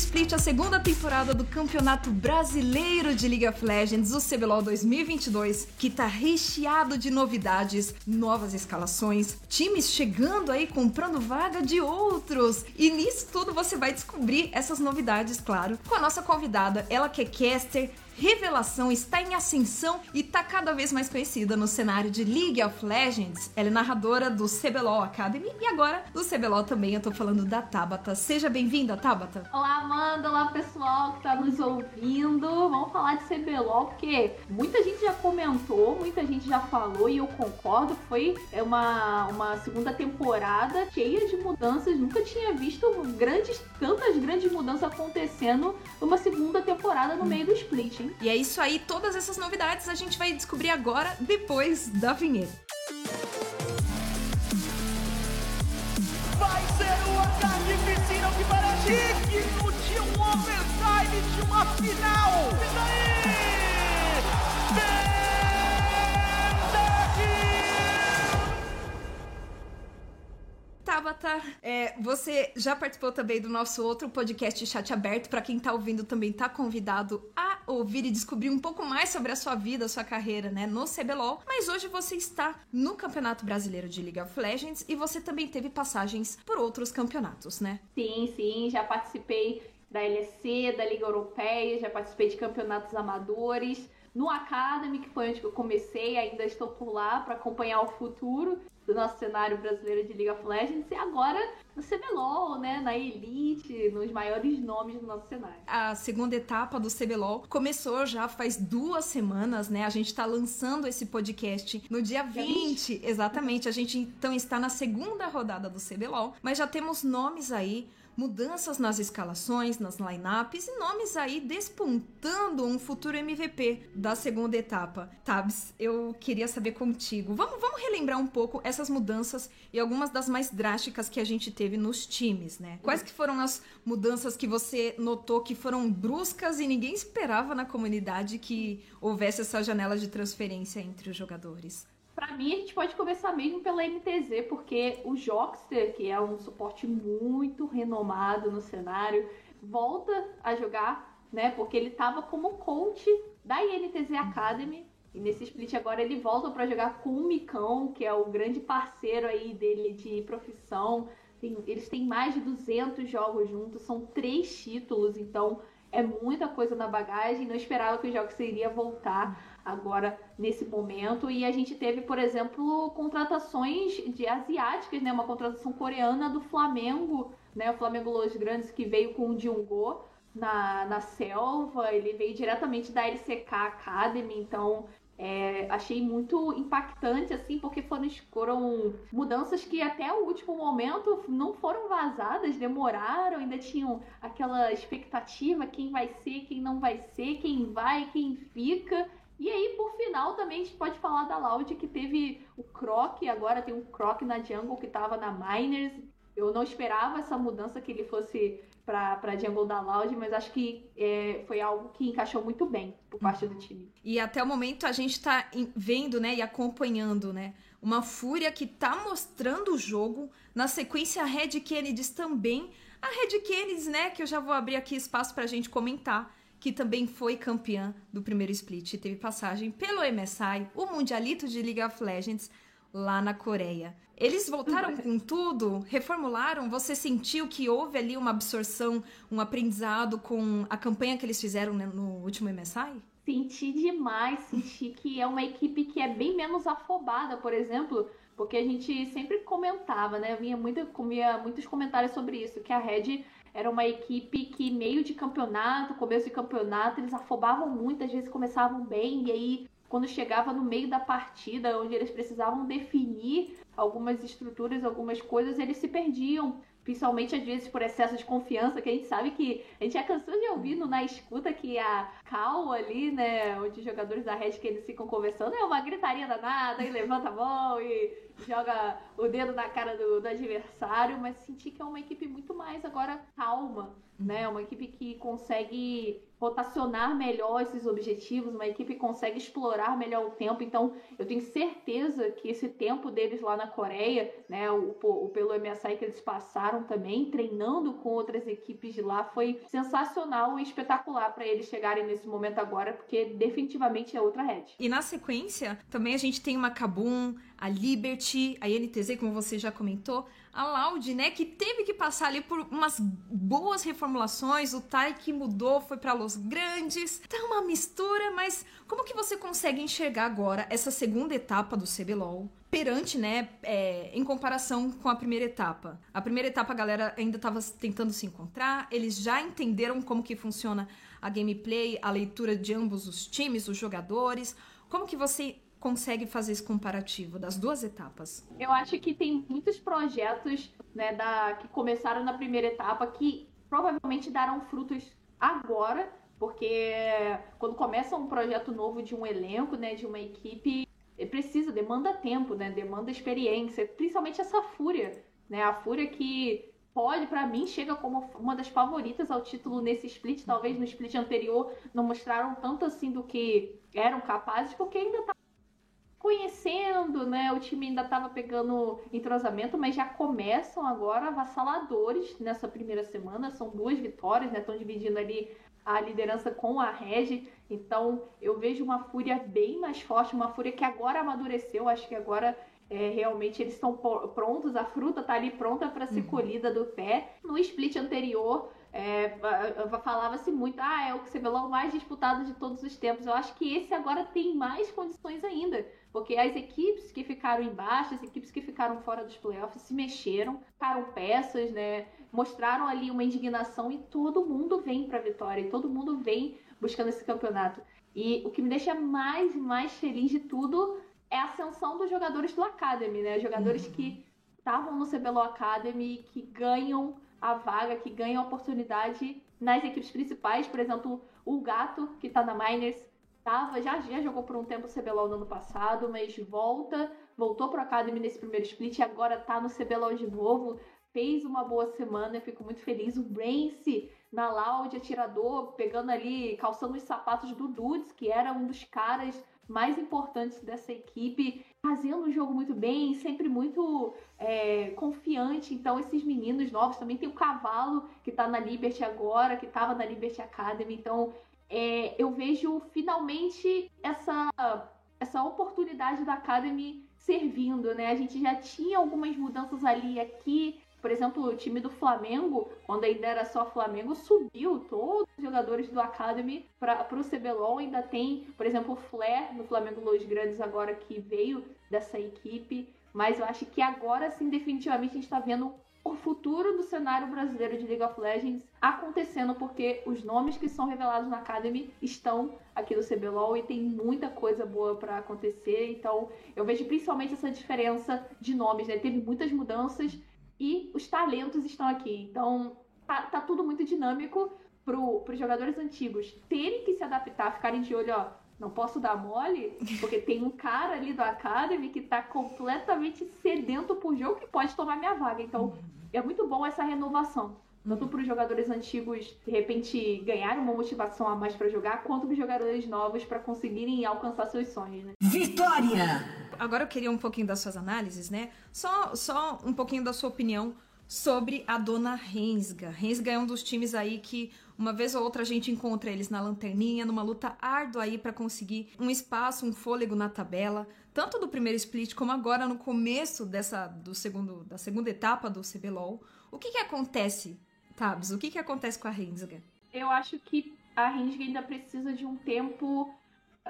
Split, a segunda temporada do Campeonato Brasileiro de League of Legends, o CBLOL 2022, que tá recheado de novidades, novas escalações, times chegando aí comprando vaga de outros. E nisso tudo você vai descobrir essas novidades, claro, com a nossa convidada, ela que é caster, revelação, está em ascensão e está cada vez mais conhecida no cenário de League of Legends. Ela é narradora do CBLOL Academy e agora do CBLOL também eu tô falando da Tabata. Seja bem-vinda, Tabata. Olá, Amanda. Olá, pessoal que tá nos ouvindo. Vamos falar de CBLOL porque muita gente já comentou, muita gente já falou e eu concordo. Foi uma, uma segunda temporada cheia de mudanças. Nunca tinha visto grandes, tantas grandes mudanças acontecendo numa segunda temporada no meio do split, hein? E é isso aí, todas essas novidades a gente vai descobrir agora, depois da vinheta. Vai ser uma carnificina que parece digno de um overtime de uma final! E daí? É, você já participou também do nosso outro podcast Chat Aberto. Para quem tá ouvindo também tá convidado a ouvir e descobrir um pouco mais sobre a sua vida, a sua carreira, né, no CBLOL. Mas hoje você está no Campeonato Brasileiro de League of Legends e você também teve passagens por outros campeonatos, né? Sim, sim, já participei da LEC, da Liga Europeia, já participei de campeonatos amadores. No Academy, que foi onde eu comecei, ainda estou por lá para acompanhar o futuro do nosso cenário brasileiro de League of Legends e agora no CBLOL, né, na Elite, nos maiores nomes do nosso cenário. A segunda etapa do CBLOL começou já faz duas semanas, né? A gente tá lançando esse podcast no dia 20, exatamente. A gente então está na segunda rodada do CBLOL, mas já temos nomes aí mudanças nas escalações, nas lineups e nomes aí despontando um futuro MVP da segunda etapa. Tabs, eu queria saber contigo. Vamos, vamos relembrar um pouco essas mudanças e algumas das mais drásticas que a gente teve nos times, né? Quais que foram as mudanças que você notou que foram bruscas e ninguém esperava na comunidade que houvesse essa janela de transferência entre os jogadores? Para mim, a gente pode começar mesmo pela MTZ, porque o Jockster, que é um suporte muito renomado no cenário, volta a jogar, né? Porque ele estava como coach da INTZ Academy. E nesse split agora ele volta para jogar com o Micão, que é o grande parceiro aí dele de profissão. Tem, eles têm mais de 200 jogos juntos, são três títulos, então é muita coisa na bagagem. Não esperava que o jogo iria voltar agora nesse momento. E a gente teve, por exemplo, contratações de asiáticas, né? Uma contratação coreana do Flamengo, né? O Flamengo Los Grandes que veio com o Jungho na, na selva, ele veio diretamente da LCK Academy, então é, achei muito impactante, assim, porque foram, foram mudanças que até o último momento não foram vazadas, demoraram, ainda tinham aquela expectativa, quem vai ser, quem não vai ser, quem vai, quem fica. E aí, por final, também a gente pode falar da Loud, que teve o Croc, agora tem um Croc na Jungle que tava na Miners. Eu não esperava essa mudança que ele fosse pra, pra Jungle da Loud, mas acho que é, foi algo que encaixou muito bem por parte do time. E até o momento a gente tá vendo, né, e acompanhando, né, uma Fúria que tá mostrando o jogo. Na sequência, a Red Kennedy também. A Red Kennedy, né, que eu já vou abrir aqui espaço pra gente comentar que também foi campeã do primeiro split e teve passagem pelo MSI, o Mundialito de League of Legends, lá na Coreia. Eles voltaram com tudo, reformularam. Você sentiu que houve ali uma absorção, um aprendizado com a campanha que eles fizeram no último MSI? Senti demais, senti que é uma equipe que é bem menos afobada, por exemplo, porque a gente sempre comentava, né? Vinha muito, comia muitos comentários sobre isso, que a Red era uma equipe que, meio de campeonato, começo de campeonato, eles afobavam muito, às vezes começavam bem, e aí, quando chegava no meio da partida, onde eles precisavam definir algumas estruturas, algumas coisas, eles se perdiam. Principalmente às vezes por excesso de confiança, que a gente sabe que a gente já cansou de ouvir no, na escuta que a cal ali, né, onde os jogadores da Red que eles ficam conversando, é uma gritaria danada, e levanta a mão e joga o dedo na cara do, do adversário, mas senti que é uma equipe muito mais agora calma, né, uma equipe que consegue rotacionar melhor esses objetivos, uma equipe consegue explorar melhor o tempo. Então, eu tenho certeza que esse tempo deles lá na Coreia, né, o, o pelo MSI que eles passaram também, treinando com outras equipes de lá, foi sensacional e espetacular para eles chegarem nesse momento agora, porque definitivamente é outra rede. E na sequência, também a gente tem uma Kabum, a Liberty, a NTZ, como você já comentou, a Loud, né, que teve que passar ali por umas boas reformulações, o Tai que mudou, foi para Los Grandes, tá uma mistura, mas como que você consegue enxergar agora essa segunda etapa do CBLOL? perante, né, é, em comparação com a primeira etapa. A primeira etapa a galera ainda estava tentando se encontrar, eles já entenderam como que funciona a gameplay, a leitura de ambos os times, os jogadores. Como que você consegue fazer esse comparativo das duas etapas? Eu acho que tem muitos projetos né, da, que começaram na primeira etapa que provavelmente darão frutos agora, porque quando começa um projeto novo de um elenco, né, de uma equipe, precisa, demanda tempo, né, demanda experiência, principalmente essa Fúria, né, a Fúria que pode, para mim, chega como uma das favoritas ao título nesse split, talvez no split anterior não mostraram tanto assim do que eram capazes, porque ainda tá conhecendo, né? O time ainda estava pegando entrosamento, mas já começam agora avassaladores nessa primeira semana. São duas vitórias, né? Estão dividindo ali a liderança com a Regi. Então eu vejo uma fúria bem mais forte, uma fúria que agora amadureceu. Acho que agora é, realmente eles estão prontos, a fruta está ali pronta para ser uhum. colhida do pé. No split anterior, é, falava-se muito, ah, é o CBLOL mais disputado de todos os tempos. Eu acho que esse agora tem mais condições ainda, porque as equipes que ficaram embaixo, as equipes que ficaram fora dos playoffs se mexeram, ficaram peças, né? Mostraram ali uma indignação e todo mundo vem para a vitória, e todo mundo vem buscando esse campeonato. E o que me deixa mais mais feliz de tudo é a ascensão dos jogadores do Academy, né? Jogadores uhum. que estavam no CBLOL Academy, que ganham a vaga, que ganham a oportunidade nas equipes principais. Por exemplo, o Gato, que está na Miners, tava, já, já jogou por um tempo o CBLOL no ano passado, mas volta, voltou pro Academy nesse primeiro split e agora tá no CBLOL de novo. Fez uma boa semana, eu fico muito feliz. O Brance na Loud, atirador, pegando ali, calçando os sapatos do Dudes, que era um dos caras mais importantes dessa equipe, fazendo o jogo muito bem, sempre muito é, confiante. Então, esses meninos novos também tem o Cavalo, que tá na Liberty agora, que tava na Liberty Academy. Então, é, eu vejo finalmente essa, essa oportunidade da Academy servindo, né? A gente já tinha algumas mudanças ali aqui. Por exemplo, o time do Flamengo, quando ainda era só Flamengo, subiu todos os jogadores do Academy para o CBLOL. Ainda tem, por exemplo, o Flair no Flamengo Los Grandes agora que veio dessa equipe. Mas eu acho que agora sim, definitivamente, a gente está vendo o futuro do cenário brasileiro de League of Legends acontecendo, porque os nomes que são revelados na Academy estão aqui no CBLOL e tem muita coisa boa para acontecer. Então, eu vejo principalmente essa diferença de nomes, né? Teve muitas mudanças e os talentos estão aqui. Então, tá, tá tudo muito dinâmico para os jogadores antigos terem que se adaptar, ficarem de olho, ó não posso dar mole, porque tem um cara ali do Academy que tá completamente sedento por jogo que pode tomar minha vaga. Então, é muito bom essa renovação. Tanto para os jogadores antigos, de repente, ganharem uma motivação a mais para jogar, quanto para os jogadores novos para conseguirem alcançar seus sonhos, né? Vitória! Agora eu queria um pouquinho das suas análises, né? Só, só um pouquinho da sua opinião sobre a dona Rensga. Rensga é um dos times aí que uma vez ou outra a gente encontra eles na lanterninha, numa luta árdua aí para conseguir um espaço, um fôlego na tabela, tanto do primeiro split como agora no começo dessa do segundo da segunda etapa do CBLOL. O que que acontece, Tabs? O que que acontece com a Rensga? Eu acho que a Rensga ainda precisa de um tempo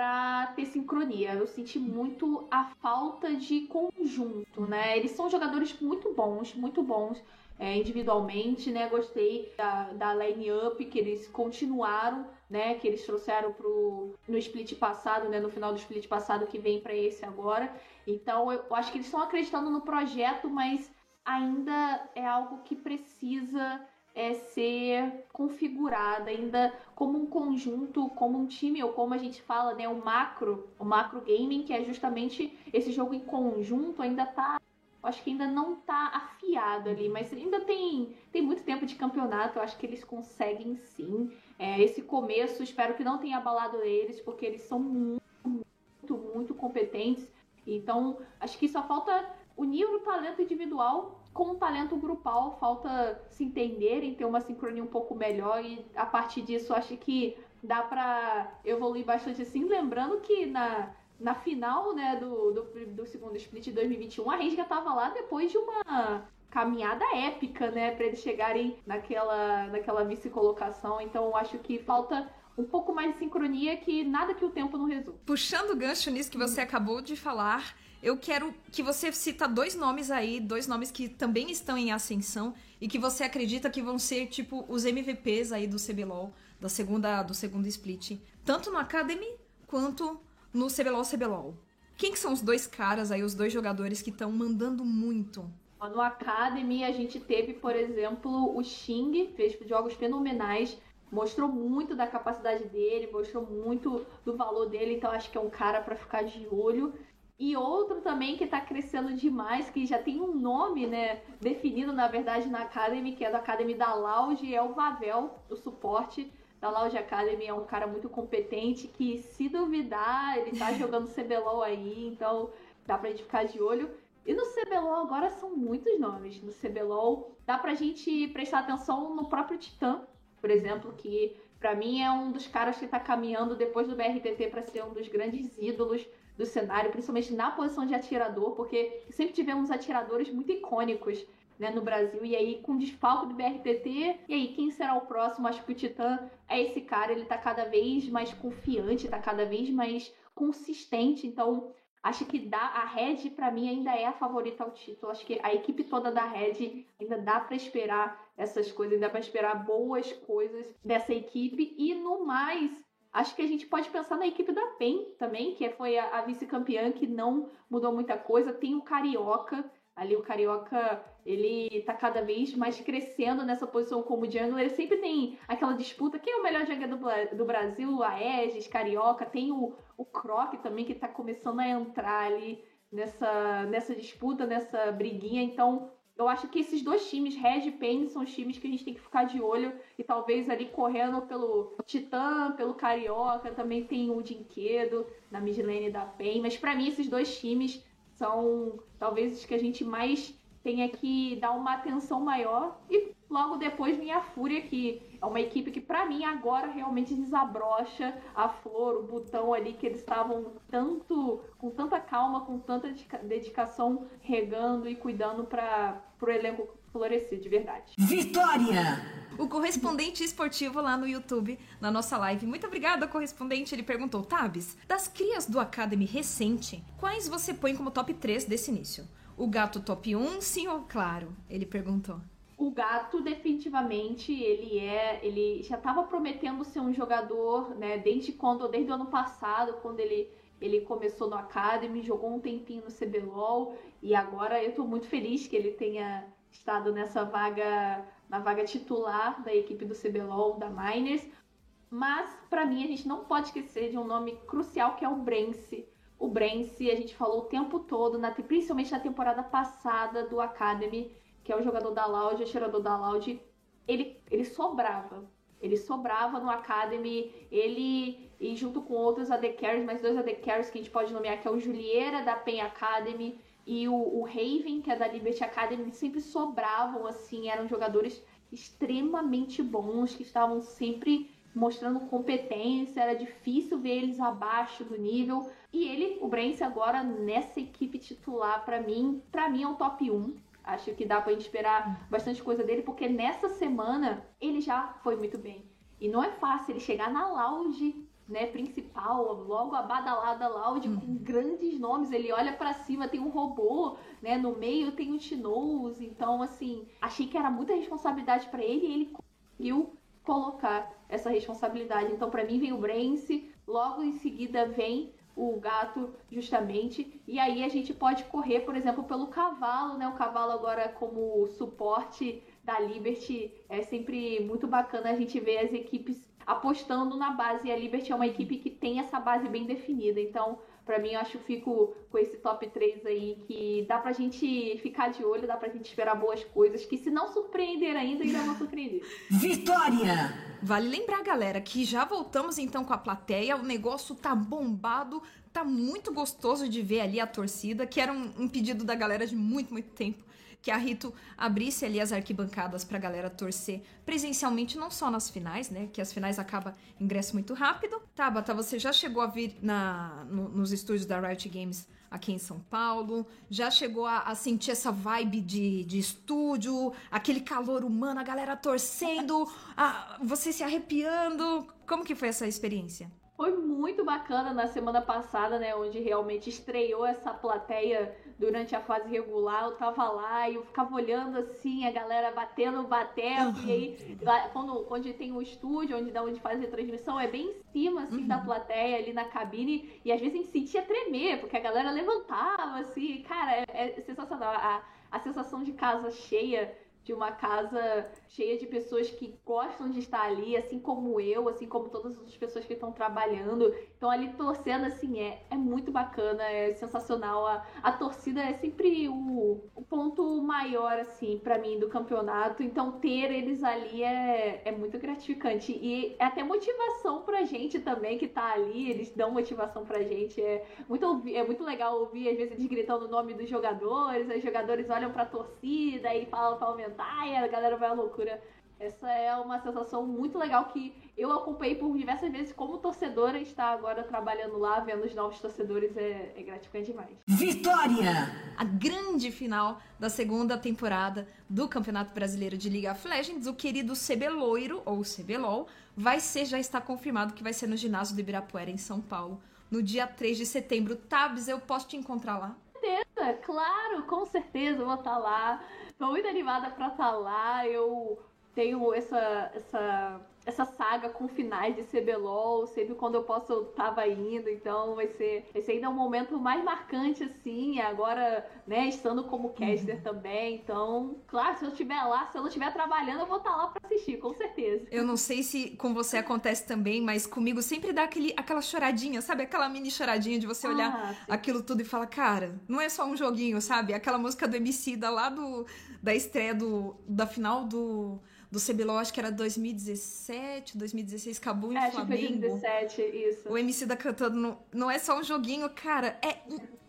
para ter sincronia. Eu senti muito a falta de conjunto, né? Eles são jogadores muito bons, muito bons é, individualmente, né? Gostei da, da line-up que eles continuaram, né? Que eles trouxeram pro, no split passado, né? No final do split passado que vem para esse agora. Então eu, eu acho que eles estão acreditando no projeto, mas ainda é algo que precisa é ser configurada ainda como um conjunto, como um time, ou como a gente fala, né, o macro, o macro gaming, que é justamente esse jogo em conjunto, ainda tá acho que ainda não tá afiado ali, mas ainda tem, tem muito tempo de campeonato, eu acho que eles conseguem sim. É, esse começo, espero que não tenha abalado eles, porque eles são muito, muito, muito competentes. Então, acho que só falta unir o talento individual com o talento grupal, falta se entenderem, ter uma sincronia um pouco melhor e a partir disso acho que dá para evoluir bastante assim, lembrando que na na final né, do, do, do segundo split de 2021, a Renga tava lá depois de uma caminhada épica, né, para eles chegarem naquela, naquela vice-colocação. Então, acho que falta um pouco mais de sincronia que nada que o tempo não resolva. Puxando o gancho nisso que você acabou de falar, eu quero que você cita dois nomes aí, dois nomes que também estão em ascensão e que você acredita que vão ser tipo os MVPs aí do CBLOL, da segunda do segundo split, tanto no Academy quanto no CBLOL CBLOL. Quem que são os dois caras aí, os dois jogadores que estão mandando muito? No Academy a gente teve, por exemplo, o Xing, fez jogos fenomenais, mostrou muito da capacidade dele, mostrou muito do valor dele, então acho que é um cara para ficar de olho. E outro também que está crescendo demais, que já tem um nome, né, definido na verdade na Academy, que é do Academy da Loud, é o Vavel, o suporte da Loud Academy é um cara muito competente que, se duvidar, ele tá jogando CBLOL aí, então dá pra gente ficar de olho. E no CBLOL agora são muitos nomes. No CBLOL dá pra gente prestar atenção no próprio Titã, por exemplo, que para mim é um dos caras que tá caminhando depois do BRTT para ser um dos grandes ídolos do cenário, principalmente na posição de atirador, porque sempre tivemos atiradores muito icônicos né, no Brasil. E aí, com desfalco do BRTT, e aí, quem será o próximo? Acho que o Titã é esse cara, ele tá cada vez mais confiante, tá cada vez mais consistente. Então, acho que dá, a Red, para mim, ainda é a favorita ao título. Acho que a equipe toda da Red ainda dá para esperar essas coisas, ainda para esperar boas coisas dessa equipe. E no mais, Acho que a gente pode pensar na equipe da PEN também, que foi a, a vice-campeã, que não mudou muita coisa. Tem o Carioca, Ali o Carioca, ele tá cada vez mais crescendo nessa posição como jungle. Ele sempre tem aquela disputa, quem é o melhor jogador do, do Brasil? A Aegis, Carioca. Tem o, o Croc também, que tá começando a entrar ali nessa, nessa disputa, nessa briguinha. Então, eu acho que esses dois times, Red e Pain, são os times que a gente tem que ficar de olho e talvez ali correndo pelo Titã, pelo Carioca, também tem o Dinquedo na midlane da Pain, mas para mim esses dois times são talvez os que a gente mais tenha que dar uma atenção maior. E logo depois vem a Fúria, que é uma equipe que, para mim, agora realmente desabrocha a flor, o botão ali que eles estavam tanto, com tanta calma, com tanta dedicação, regando e cuidando para o elenco florescer de verdade. Vitória! O correspondente esportivo lá no YouTube, na nossa live. Muito obrigada, correspondente. Ele perguntou: Tabs, das crias do Academy recente, quais você põe como top 3 desse início? O gato top 1, sim ou claro? Ele perguntou. O gato definitivamente ele é, ele já estava prometendo ser um jogador, né, desde quando, desde o ano passado, quando ele ele começou no Academy, jogou um tempinho no CBLOL e agora eu estou muito feliz que ele tenha estado nessa vaga, na vaga titular da equipe do CBLOL, da Miners. Mas, para mim, a gente não pode esquecer de um nome crucial que é o Brence. O Brence, a gente falou o tempo todo, na, principalmente na temporada passada do Academy, que é o jogador da Loud, o atirador da Loud, ele, ele sobrava. Ele sobrava no Academy, ele, e junto com outros AD Carries, mais dois AD Carries que a gente pode nomear, que é o Julieira da PEN Academy e o, o Raven, que é da Liberty Academy, sempre sobravam, assim, eram jogadores extremamente bons, que estavam sempre mostrando competência, era difícil ver eles abaixo do nível. E ele, o Brence, agora nessa equipe titular, para mim, para mim é o top 1. Acho que dá pra gente esperar bastante coisa dele, porque nessa semana ele já foi muito bem. E não é fácil ele chegar na lounge né, principal, logo a badalada Loud hum. com grandes nomes. Ele olha para cima, tem um robô, né, no meio tem o Tinoz. Então, assim, achei que era muita responsabilidade para ele e ele conseguiu colocar essa responsabilidade. Então, para mim vem o Brance, logo em seguida vem o gato, justamente. E aí a gente pode correr, por exemplo, pelo cavalo, né? O cavalo agora como suporte da Liberty é sempre muito bacana a gente ver as equipes apostando na base. E a Liberty é uma equipe que tem essa base bem definida. Então, Pra mim, eu acho que fico com esse top 3 aí, que dá pra gente ficar de olho, dá pra gente esperar boas coisas, que se não surpreender ainda, ainda vão surpreender. Vitória! Vale lembrar, galera, que já voltamos então com a plateia, o negócio tá bombado, tá muito gostoso de ver ali a torcida, que era um, um pedido da galera de muito, muito tempo que a Rito abrisse ali as arquibancadas pra galera torcer presencialmente, não só nas finais, né? Que as finais acaba ingresso muito rápido. Tabata, você já chegou a vir na, no, nos estúdios da Riot Games aqui em São Paulo? Já chegou a, a, sentir essa vibe de, de estúdio, aquele calor humano, a galera torcendo, a, você se arrepiando? Como que foi essa experiência? Muito bacana na semana passada, né? Onde realmente estreou essa plateia durante a fase regular. Eu tava lá e eu ficava olhando assim, a galera batendo, batendo. Uhum. E aí, lá, quando, onde tem o estúdio, onde dá onde faz a transmissão, é bem em cima, assim, uhum. da plateia, ali na cabine. E às vezes a gente sentia tremer, porque a galera levantava, assim. Cara, é, é sensacional. A, a sensação de casa cheia de uma casa cheia de pessoas que gostam de estar ali, assim como eu, assim como todas as pessoas que estão trabalhando. Então ali torcendo, assim, é, é muito bacana, é sensacional. A, a torcida é sempre o, o ponto maior, assim, para mim do campeonato. Então ter eles ali é, é muito gratificante. E é até motivação pra gente também que tá ali, eles dão motivação pra gente. É muito, é muito legal ouvir, às vezes, eles gritando o nome dos jogadores, os jogadores olham pra torcida e falam pra aumentar ai, a galera vai à loucura. Essa é uma sensação muito legal que eu acompanhei por diversas vezes como torcedora estar agora trabalhando lá, vendo os novos torcedores é, é gratificante demais. Vitória! A grande final da segunda temporada do Campeonato Brasileiro de League of Legends, o querido CBLoiro, ou CBLOL, vai ser, já está confirmado que vai ser no ginásio do Ibirapuera, em São Paulo, no dia 3 de setembro. Tabs, eu posso te encontrar lá? certeza, claro, com certeza eu vou estar lá. Tô muito animada pra estar lá. Eu tenho essa, essa essa saga com finais de CBLOL, sempre quando eu posso eu tava indo, então vai ser, esse ainda é um momento mais marcante assim, agora, né, estando como caster uhum. também, então, claro, se eu estiver lá, se eu não estiver trabalhando, eu vou estar tá lá para assistir, com certeza. Eu não sei se com você acontece também, mas comigo sempre dá aquele, aquela choradinha, sabe? Aquela mini choradinha de você olhar ah, aquilo tudo e falar, cara, não é só um joguinho, sabe? Aquela música do MC da lá do, da estreia do, da final do do CBLOL, acho que era 2017, 2016, Cabo em é, Flamengo. 2017, isso. O MC da cantando não, não é só um joguinho, cara, é,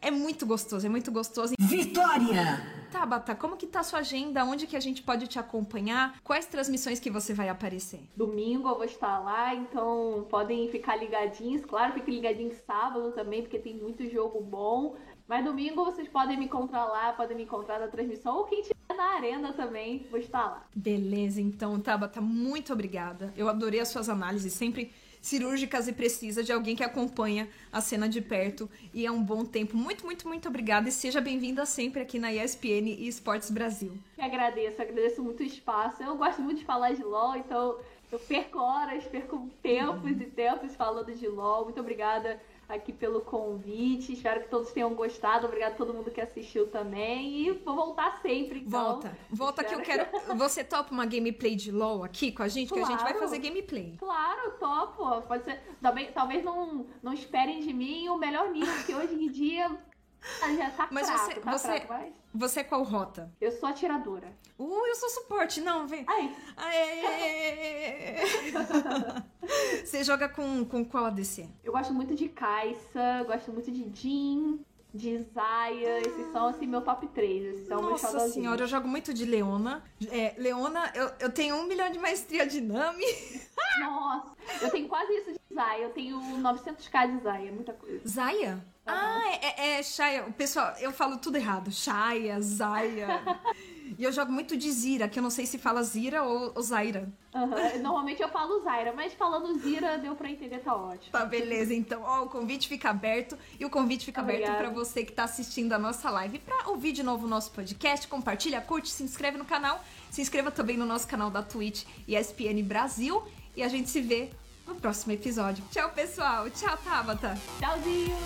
é muito gostoso, é muito gostoso. Vitória! Tabata, como que tá a sua agenda? Onde que a gente pode te acompanhar? Quais transmissões que você vai aparecer? Domingo eu vou estar lá, então podem ficar ligadinhos. Claro, fiquem ligadinhos sábado também, porque tem muito jogo bom. Mas domingo vocês podem me encontrar lá, podem me encontrar na transmissão, ou quem estiver na arena também, vou estar lá. Beleza, então, Tabata, muito obrigada. Eu adorei as suas análises, sempre cirúrgicas e precisas de alguém que acompanha a cena de perto e é um bom tempo. Muito, muito, muito obrigada e seja bem-vinda sempre aqui na ESPN e Esportes Brasil. Eu agradeço, agradeço muito o espaço. Eu gosto muito de falar de LOL, então eu perco horas, perco tempos e tempos falando de LOL. Muito obrigada aqui pelo convite. Espero que todos tenham gostado. Obrigado a todo mundo que assistiu também. E vou voltar sempre. Então. Volta. Volta Espero. que eu quero. Você topa uma gameplay de LOL aqui com a gente? Claro. Que a gente vai fazer gameplay. Claro, topo. Pode ser. Talvez, talvez não, não esperem de mim o melhor nível, que hoje em dia ah, já tá mas fraco, você, tá você, fraco, mas... você é qual rota? Eu sou atiradora. Uh, eu sou suporte. Não, vem. Ai. Aê. você joga com, com qual ADC? Eu gosto muito de Kai'Sa, gosto muito de Jin, de Zaya, esses são assim meu top 3. Esses são Nossa meus senhora, eu jogo muito de Leona. É, Leona, eu, eu tenho um milhão de maestria de Nami. Nossa, eu tenho quase isso de Zaya. Eu tenho 900k de Zaya, muita coisa. Zaya? Ah, é, é, é Shaya. O pessoal, eu falo tudo errado. Shaya, Zaya. e eu jogo muito de Zira, que eu não sei se fala Zira ou, ou Zaira. Uhum. Normalmente eu falo Zaira, mas falando Zira deu pra entender, tá ótimo. Tá, beleza. Então, ó, o convite fica aberto e o convite fica Obrigada. aberto para você que tá assistindo a nossa live. Pra ouvir de novo o nosso podcast, compartilha, curte, se inscreve no canal. Se inscreva também no nosso canal da Twitch ESPN Brasil. E a gente se vê no próximo episódio. Tchau, pessoal. Tchau, Tabata. Tchauzinho.